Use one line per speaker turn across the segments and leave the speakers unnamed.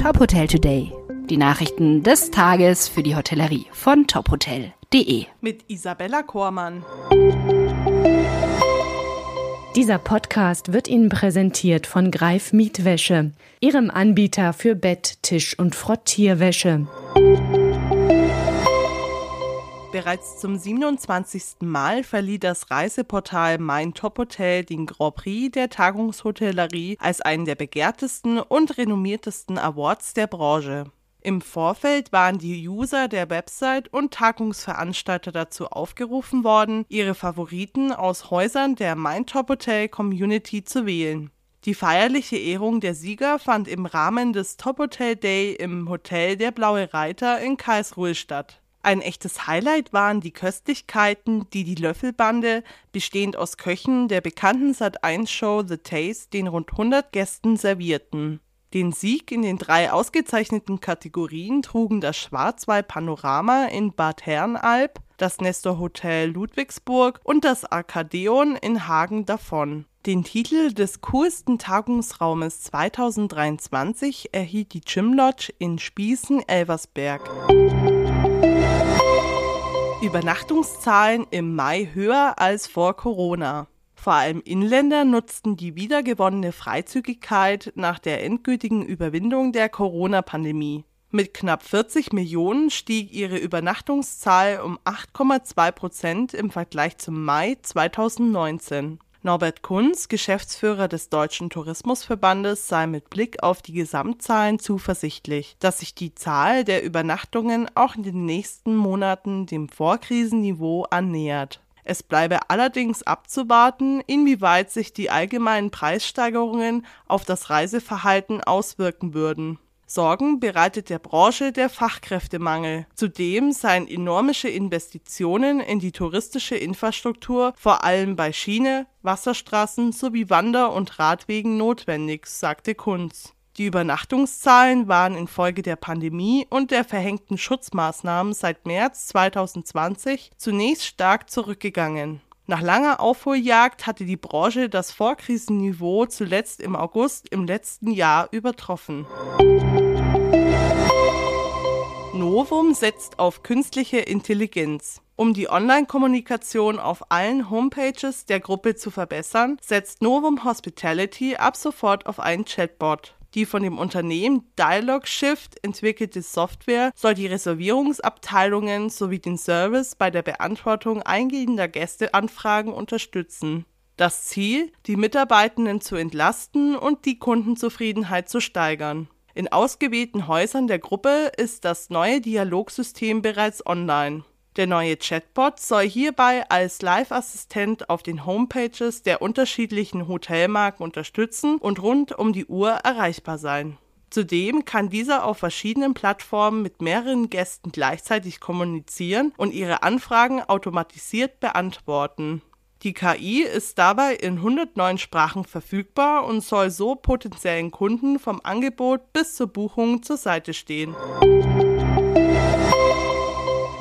Top Hotel Today. Die Nachrichten des Tages für die Hotellerie von tophotel.de.
Mit Isabella Kormann.
Dieser Podcast wird Ihnen präsentiert von Greif Mietwäsche, Ihrem Anbieter für Bett, Tisch und Frottierwäsche.
Bereits zum 27. Mal verlieh das Reiseportal Mein Top Hotel den Grand Prix der Tagungshotellerie als einen der begehrtesten und renommiertesten Awards der Branche. Im Vorfeld waren die User der Website und Tagungsveranstalter dazu aufgerufen worden, ihre Favoriten aus Häusern der Mein Top Hotel Community zu wählen. Die feierliche Ehrung der Sieger fand im Rahmen des Top Hotel Day im Hotel der Blaue Reiter in Karlsruhe statt. Ein echtes Highlight waren die Köstlichkeiten, die die Löffelbande, bestehend aus Köchen der bekannten Sat1-Show The Taste, den rund 100 Gästen servierten. Den Sieg in den drei ausgezeichneten Kategorien trugen das Schwarzwald Panorama in Bad Herrenalb, das Nestor Hotel Ludwigsburg und das Arkadeon in Hagen davon. Den Titel des coolsten Tagungsraumes 2023 erhielt die Gym Lodge in Spießen-Elversberg. Übernachtungszahlen im Mai höher als vor Corona. Vor allem Inländer nutzten die wiedergewonnene Freizügigkeit nach der endgültigen Überwindung der Corona-Pandemie. Mit knapp 40 Millionen stieg ihre Übernachtungszahl um 8,2 Prozent im Vergleich zum Mai 2019. Norbert Kunz, Geschäftsführer des Deutschen Tourismusverbandes, sei mit Blick auf die Gesamtzahlen zuversichtlich, dass sich die Zahl der Übernachtungen auch in den nächsten Monaten dem Vorkrisenniveau annähert. Es bleibe allerdings abzuwarten, inwieweit sich die allgemeinen Preissteigerungen auf das Reiseverhalten auswirken würden. Sorgen bereitet der Branche der Fachkräftemangel. Zudem seien enormische Investitionen in die touristische Infrastruktur vor allem bei Schiene, Wasserstraßen sowie Wander- und Radwegen notwendig, sagte Kunz. Die Übernachtungszahlen waren infolge der Pandemie und der verhängten Schutzmaßnahmen seit März 2020 zunächst stark zurückgegangen. Nach langer Aufholjagd hatte die Branche das Vorkrisenniveau zuletzt im August im letzten Jahr übertroffen. Novum setzt auf künstliche Intelligenz. Um die Online-Kommunikation auf allen Homepages der Gruppe zu verbessern, setzt Novum Hospitality ab sofort auf einen Chatbot. Die von dem Unternehmen Dialog Shift entwickelte Software soll die Reservierungsabteilungen sowie den Service bei der Beantwortung eingehender Gästeanfragen unterstützen. Das Ziel, die Mitarbeitenden zu entlasten und die Kundenzufriedenheit zu steigern. In ausgewählten Häusern der Gruppe ist das neue Dialogsystem bereits online. Der neue Chatbot soll hierbei als Live-Assistent auf den Homepages der unterschiedlichen Hotelmarken unterstützen und rund um die Uhr erreichbar sein. Zudem kann dieser auf verschiedenen Plattformen mit mehreren Gästen gleichzeitig kommunizieren und ihre Anfragen automatisiert beantworten. Die KI ist dabei in 109 Sprachen verfügbar und soll so potenziellen Kunden vom Angebot bis zur Buchung zur Seite stehen.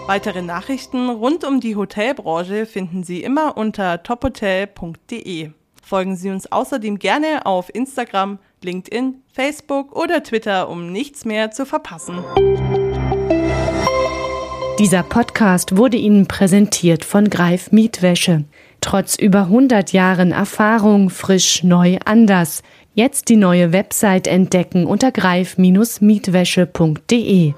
Weitere Nachrichten rund um die Hotelbranche finden Sie immer unter tophotel.de. Folgen Sie uns außerdem gerne auf Instagram, LinkedIn, Facebook oder Twitter, um nichts mehr zu verpassen.
Dieser Podcast wurde Ihnen präsentiert von Greif Mietwäsche. Trotz über 100 Jahren Erfahrung frisch, neu, anders. Jetzt die neue Website entdecken unter greif-mietwäsche.de.